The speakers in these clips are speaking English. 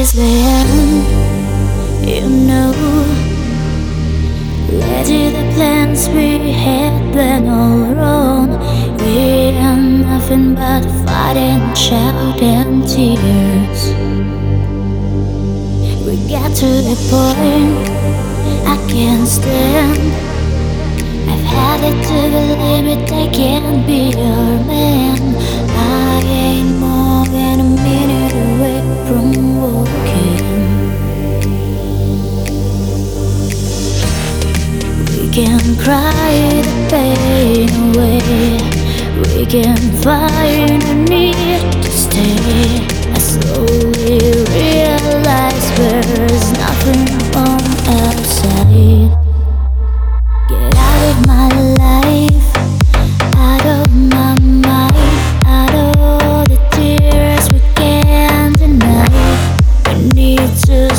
Is the end, you know. Did the plans we had been all wrong? We are nothing but fighting, shouting tears. We got to the point I can't stand. I've had it to the limit, I can't be can cry the pain away. We can find a need to stay. I slowly realize there's nothing on outside. Get out of my life, out of my mind, out of the tears we can't deny. We need to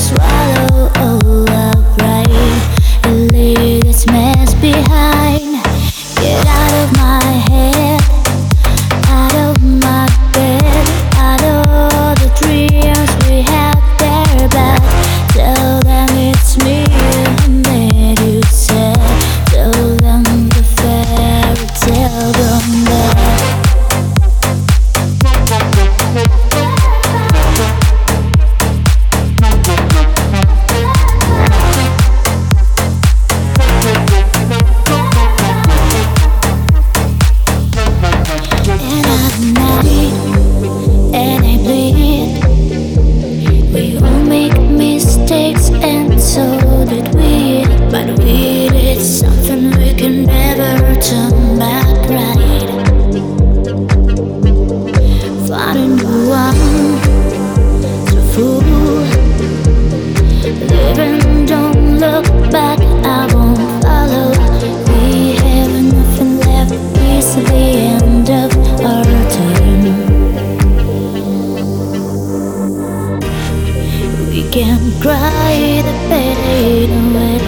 the pain away.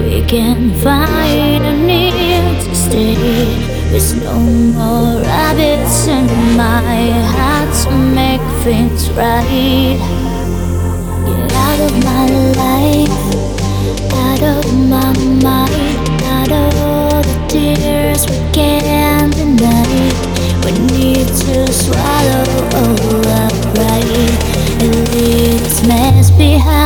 We can find a need to stay. There's no more habits in my heart to make things right. Get out of my life, out of my mind, out of all the tears we can deny. We need to swallow all upright and leave this mess behind.